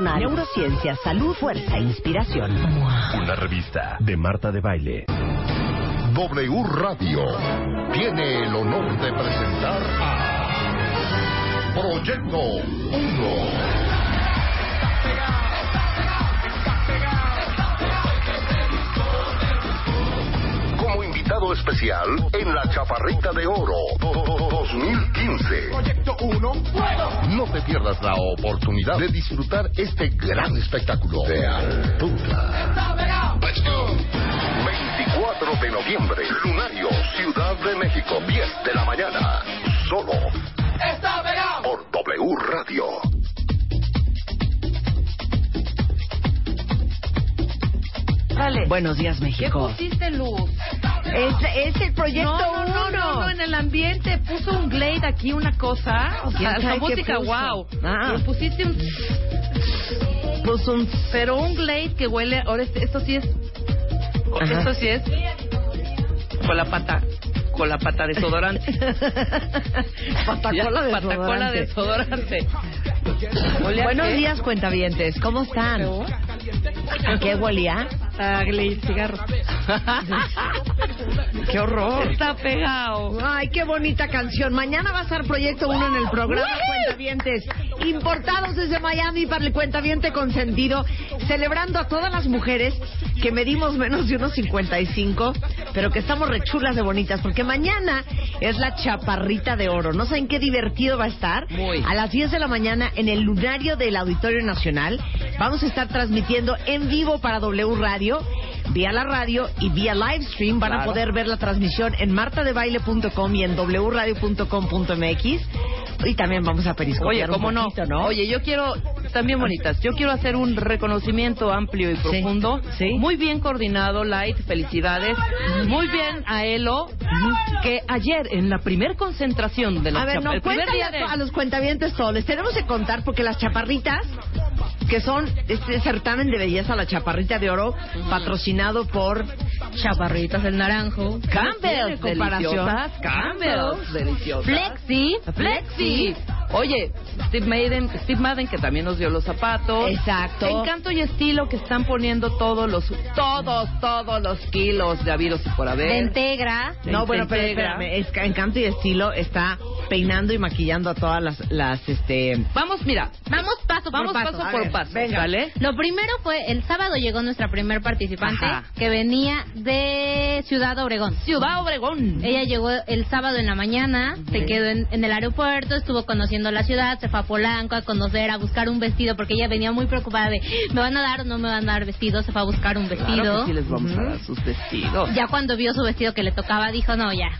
neurociencia, salud, fuerza e inspiración. Una revista de Marta de Baile. W Radio tiene el honor de presentar a Proyecto 1. Especial en la Chaparrita de Oro 2015. Proyecto 1. No te pierdas la oportunidad de disfrutar este gran espectáculo de altura. 24 de noviembre, Lunario, Ciudad de México, 10 de la mañana. Solo por W Radio. Buenos días, ¿Qué México. pusiste luz? Es, es el proyecto no, no, no, uno. no, no, en el ambiente puso un glade aquí, una cosa. O ¿Quién sea, la música, wow. Ah. Pusiste un. Puso un Pero un glade que huele. Ahora, este- esto sí es. Ajá. Esto sí es. Con la pata. Con la pata desodorante. patacola de Patacola desodorante. Buenos días, cuentavientes. ¿Cómo están? ¿A qué huelía? A glade cigarro. ¡Qué horror! Está pegado. Ay, qué bonita canción. Mañana va a estar Proyecto 1 en el programa Cuentavientes. Importados desde Miami para el Cuentaviente Consentido. Celebrando a todas las mujeres que medimos menos de unos 55, pero que estamos rechulas de bonitas. Porque mañana es la chaparrita de oro. No saben qué divertido va a estar. Muy. A las 10 de la mañana en el lunario del Auditorio Nacional. Vamos a estar transmitiendo en vivo para W Radio. Vía la radio y vía live stream van a poder ver la transmisión en martadebaile.com y en wradio.com.mx y también vamos a periscopiar Oye, ¿cómo no? poquito, ¿no? Oye, yo quiero, también bonitas, yo quiero hacer un reconocimiento amplio y profundo. sí. Muy bien coordinado, Light, felicidades. Muy bien a Elo, que ayer en la primer concentración de la a ver, no, el primer cuéntale día a, de... to- a los cuentavientes todo. Les tenemos que contar porque las chaparritas, que son este certamen de belleza, la chaparrita de oro, patrocinado por Chaparritas del naranjo. Campbell, deliciosas, Campbell's, deliciosas. Flexi. Flexi. Oye, Steve Madden, Steve Madden que también nos dio los zapatos. Exacto. Encanto y estilo que están poniendo todos los, todos, todos los kilos de habidos y por haber. Integra. No, bueno, pero Integra. espérame, es que Encanto y Estilo está peinando y maquillando a todas las, las este... Vamos, mira, Vamos paso vamos por paso, paso. Por ver, paso, venga. ¿vale? Lo primero fue, el sábado llegó nuestra primer participante, Ajá. que venía de Ciudad Obregón. Ciudad Obregón. Ella llegó el sábado en la mañana, se quedó en, en el aeropuerto, estuvo conociendo la ciudad, se fue a Polanco a conocer, a buscar un vestido, porque ella venía muy preocupada de, ¿me van a dar o no me van a dar vestido? Se fue a buscar un vestido. Claro que sí les vamos a dar sus vestidos. Ya cuando vio su vestido que le tocaba, dijo, no, ya,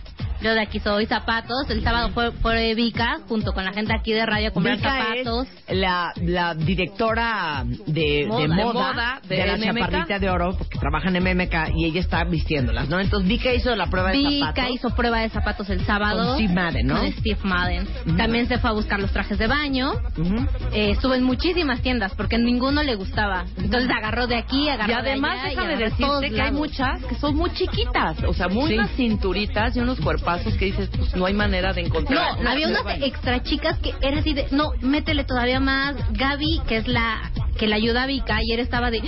yo de aquí soy zapatos. El sábado fue, fue Vika, junto con la gente aquí de radio, a comprar Vika zapatos. es la, la directora de Moda. de De moda, moda de, de la MMK. chaparrita de oro, porque trabaja en MMK y ella está vistiéndolas, ¿no? Entonces Vika hizo la prueba de Vika zapatos. hizo prueba de zapatos el sábado. Con Steve Madden, ¿no? Con Steve Madden. También se fue a buscar los trajes de baño. Ujú. Eh, estuvo en muchísimas tiendas porque ninguno le gustaba. Entonces agarró de aquí, agarró Y además, de allá, y déjame todos decirte que hay muchas que son muy chiquitas, o sea, muy Sí. unas cinturitas y unos cuerpazos que dices, pues no hay manera de encontrar. No, había unas extra chicas que era así de, no, métele todavía más. Gaby, que es la que le ayuda a Vika, ayer estaba de,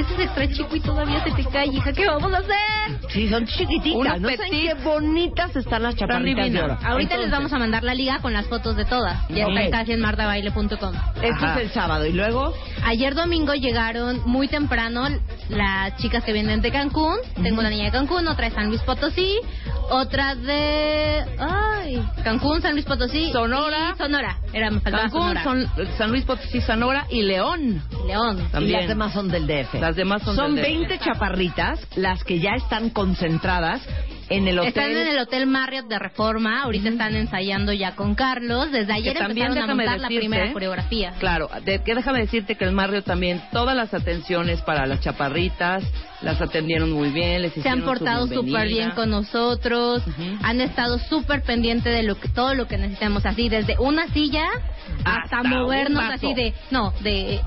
ese es extra chico y todavía se te cae, hija, ¿qué vamos a hacer? Sí, son chiquititas. Unos no saben petit. qué bonitas están las chaparritas de oro. Ahorita les Entonces, vamos a mandar la liga con las fotos de todas. Ya Ok. está casi en martabaile.com. Esto es el sábado. Y luego, Ayer domingo llegaron muy temprano las chicas que vienen de Cancún. Tengo una niña de Cancún, otra de San Luis Potosí, otra de ay, Cancún, San Luis Potosí, Sonora. y Sonora. Era faltaba Cancún, Sonora. son San Luis Potosí, Sonora y León. León. y También. las demás son del DF. Las demás son Son del DF. 20 chaparritas las que ya están concentradas en el hotel. Están en el Hotel Marriott de Reforma. Ahorita están ensayando ya con Carlos. Desde ayer Que también empezaron a déjame montar la decirte, primera coreografía. Claro, de, que déjame decirte que el Marrio también, todas las atenciones para las chaparritas, las atendieron muy bien, les se han portado súper bien con nosotros, Ujú. han estado súper pendientes de lo que todo lo que necesitamos, así desde una silla hasta, Hasta movernos así de, no, de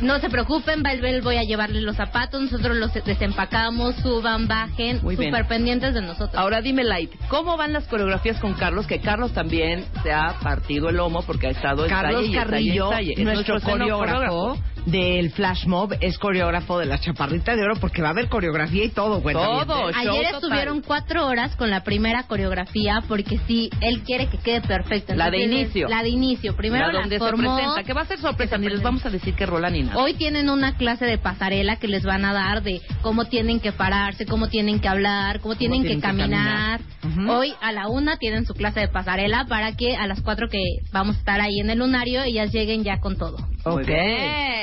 no se preocupen, Valvel voy a llevarles los zapatos, nosotros los desempacamos, suban, bajen, Muy bien. súper pendientes de nosotros. Ahora dime, Light, ¿cómo van las coreografías con Carlos? Que Carlos también se ha partido el lomo porque ha estado Carlos y ensaye, Carrillo, ensaye. Es nuestro escenógrafo. coreógrafo del Flash Mob, es coreógrafo de la Chaparrita de Oro porque va a haber coreografía y todo, güey. Todo. Ayer total. estuvieron cuatro horas con la primera coreografía porque sí, él quiere que quede perfecta. La de inicio. La de inicio. Primero La la donde formó, se presenta, que va a ser sorpresa, ni les vamos a decir que rola ni nada. Hoy tienen una clase de pasarela que les van a dar de cómo tienen que pararse, cómo tienen que hablar, cómo tienen, tienen que que caminar. Hoy a la una tienen su clase de pasarela para que a las cuatro que vamos a estar ahí en el lunario ellas lleguen ya con todo. Ok.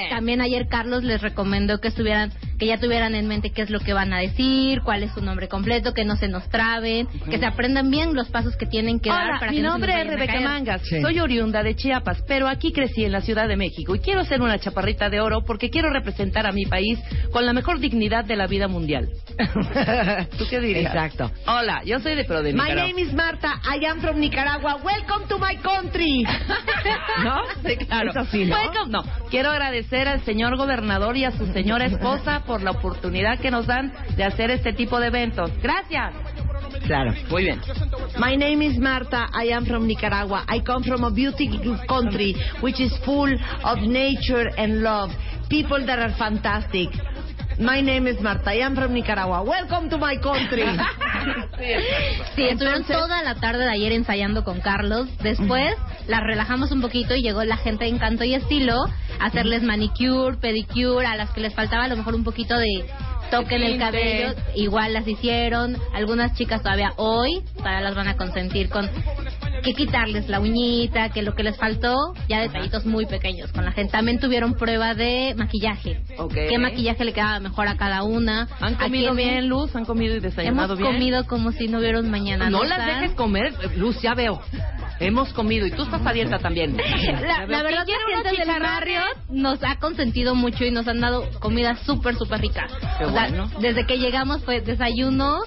También ayer Carlos les recomendó que estuvieran, que ya tuvieran en mente qué es lo que van a decir, cuál es su nombre completo, que no se nos traben, que se aprendan bien los pasos que tienen que dar Hola, para mi que no se nombre nos es Rebeca. Mangas. Sí. Soy oriunda de Chiapas, pero aquí crecí en la Ciudad de México y quiero ser una chaparrita de oro porque quiero representar a mi país con la mejor dignidad de la vida mundial. ¿Tú qué dirías? Exacto. Hola, yo soy de Pro de My Nicaragua. name is Marta. I am from Nicaragua. Welcome to my country. ¿No? Sí, claro. Es así, ¿no? Welcome. No, quiero agradecer al señor gobernador y a su señora esposa por la oportunidad que nos dan de hacer este tipo de eventos. Gracias. Claro. Muy bien. My name is Marta. I am from Nicaragua. I come from a beautiful country which is full of nature and love. People that are fantastic. My name is Marta. I am from Nicaragua. Welcome to my country. Sí, estuvieron toda la tarde de ayer ensayando con Carlos. Después la relajamos un poquito y llegó la gente de encanto y estilo a hacerles manicure, pedicure, a las que les faltaba a lo mejor un poquito de toque en el cabello, igual las hicieron. Algunas chicas todavía hoy, todavía las van a consentir con que quitarles la uñita, que lo que les faltó, ya detallitos muy pequeños con la gente. También tuvieron prueba de maquillaje. Ok. ¿Qué maquillaje le quedaba mejor a cada una? ¿Han ¿A comido bien, Luz? ¿Han comido y Hemos desayunado bien? comido como si no hubiera un mañana. No ¿no las dejes comer, Luz, ya veo. Hemos comido y tú estás abierta también. La, la verdad, ¿Quién quiere la unos gente del barrio nos ha consentido mucho y nos han dado comida súper, súper rica. Qué o sea, bueno. desde que llegamos fue desayuno,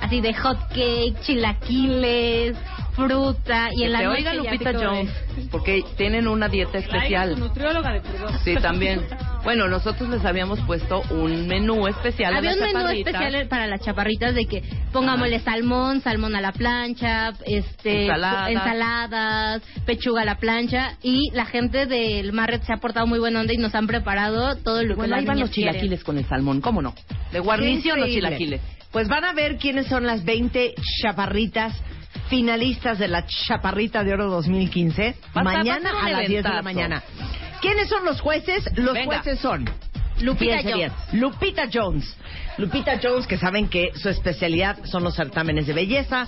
así de hot cake, chilaquiles, fruta y Que en la te noche oiga ya Lupita. Jones, porque tienen una dieta especial. nutrióloga de. Sí, también. Bueno, nosotros les habíamos puesto un menú especial. a Había las un menú especial para las chaparritas de que pongámosle salmón, salmón a la plancha, este Ensaladas. ensaladas, pechuga a la plancha y la gente del Marriott se ha portado muy buena onda y nos han preparado todo lo que Bueno, ahí van los chilaquiles con el salmón, ¿cómo no? De guarnición los chilaquiles. Pues van a ver quiénes son las 20 chaparritas finalistas de la Chaparrita de Oro 2015. Va a estar- mañana a las 10 de la mañana. ¿Quiénes son los jueces? Los Venga. jueces son Lupita Jones. Lupita Jones. Lupita Jones, que saben que su especialidad son los certámenes de belleza.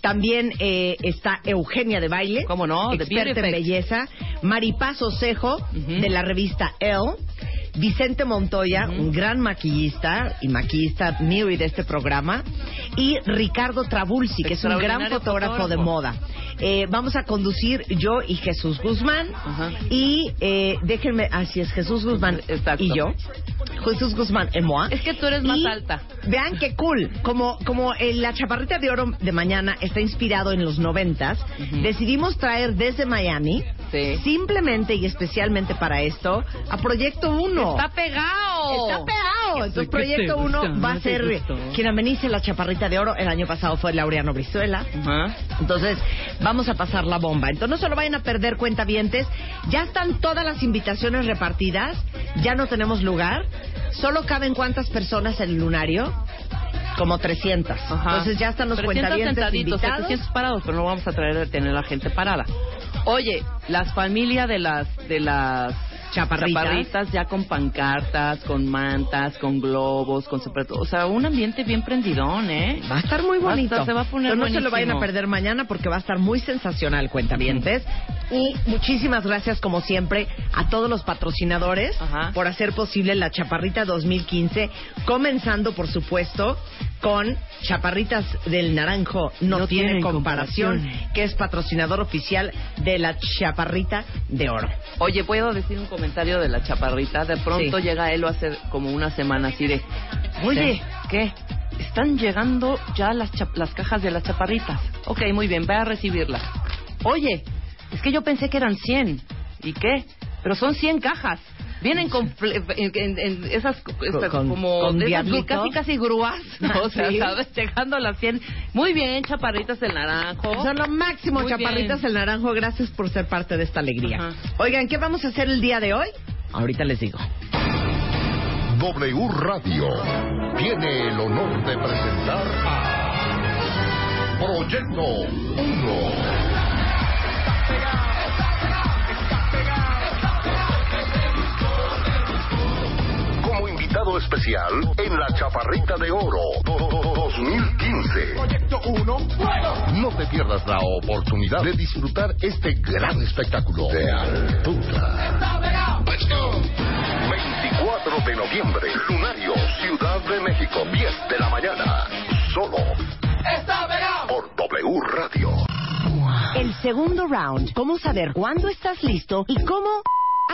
También eh, está Eugenia de Baile, ¿Cómo no? Experta en belleza. Maripaz Osejo, de la revista Elle. Vicente Montoya, un gran maquillista y maquillista mío y de este programa. Y Ricardo Trabulsi, que es un gran fotógrafo, de moda. Eh, vamos a conducir yo y Jesús Guzmán. Ajá. Y eh, déjenme, así es, Jesús Guzmán Exacto. y yo. Jesús Guzmán y moi. Es que tú eres más Y alta. Vean qué cool. Como, como eh, la chaparrita de oro de mañana está inspirado en los noventas, decidimos traer desde Miami, Sí. simplemente y especialmente para esto, a Proyecto 1. Está pegado. Está pegado. Entonces, ¿Qué Proyecto 1 gusta? va a ¿No te ser quien amenice la chaparrita de oro. El año pasado fue Laureano Brizuela. Ajá. Entonces, vamos a pasar la bomba. Entonces, no se lo vayan a perder, cuentavientes. Ya están todas las invitaciones repartidas. Ya no tenemos lugar. Solo caben cuántas personas en el lunario? Como 300. Ajá. Entonces, ya están los 300 cuentavientes sentaditos, invitados. 700 parados, pero no vamos a traer a tener a la gente parada. Oye, las familias de las de las chaparritas. chaparritas ya con pancartas, con mantas, con globos, con todo, o sea, un ambiente bien prendidón, ¿eh? Va a estar muy Va a bonito. estar- se va a poner Pero no se lo vayan a perder mañana porque va a estar muy sensacional, cuentavientes. Y muchísimas gracias, como siempre, a todos los patrocinadores Ajá. por hacer posible la Chaparrita 2015, comenzando, por supuesto, con Chaparritas del Naranjo No, No tiene comparación, comparación. que es patrocinador oficial de la Chaparrita de Oro. Oye, ¿puedo decir un comentario de la chaparrita? De pronto Sí. llega él hace como una semana así de, oye, ¿qué? Están llegando ya las, las cajas de las chaparritas. Ok, muy bien, ve a recibirlas. Oye, es que yo pensé que eran 100. ¿Y qué? Pero son 100 cajas. Vienen con en, en- en esas, estas con- como con de esas casi casi grúas, o sea, sí. ¿sabes? Llegando a las 100. Muy bien, chaparritas del naranjo. Son lo máximo, Muy Chaparritas bien. el Naranjo. Gracias por ser parte de esta alegría. Ajá. Oigan, ¿qué vamos a hacer el día de hoy? Ahorita les digo. W Radio tiene el honor de presentar a Proyecto 1. Especial en la Chaparrita de Oro 2015. Proyecto 1. No te pierdas la oportunidad de disfrutar este gran espectáculo de altura. 24 de noviembre, Lunario, Ciudad de México, 10 de la mañana. Solo por W Radio. El segundo round. ¿Cómo saber cuándo estás listo y cómo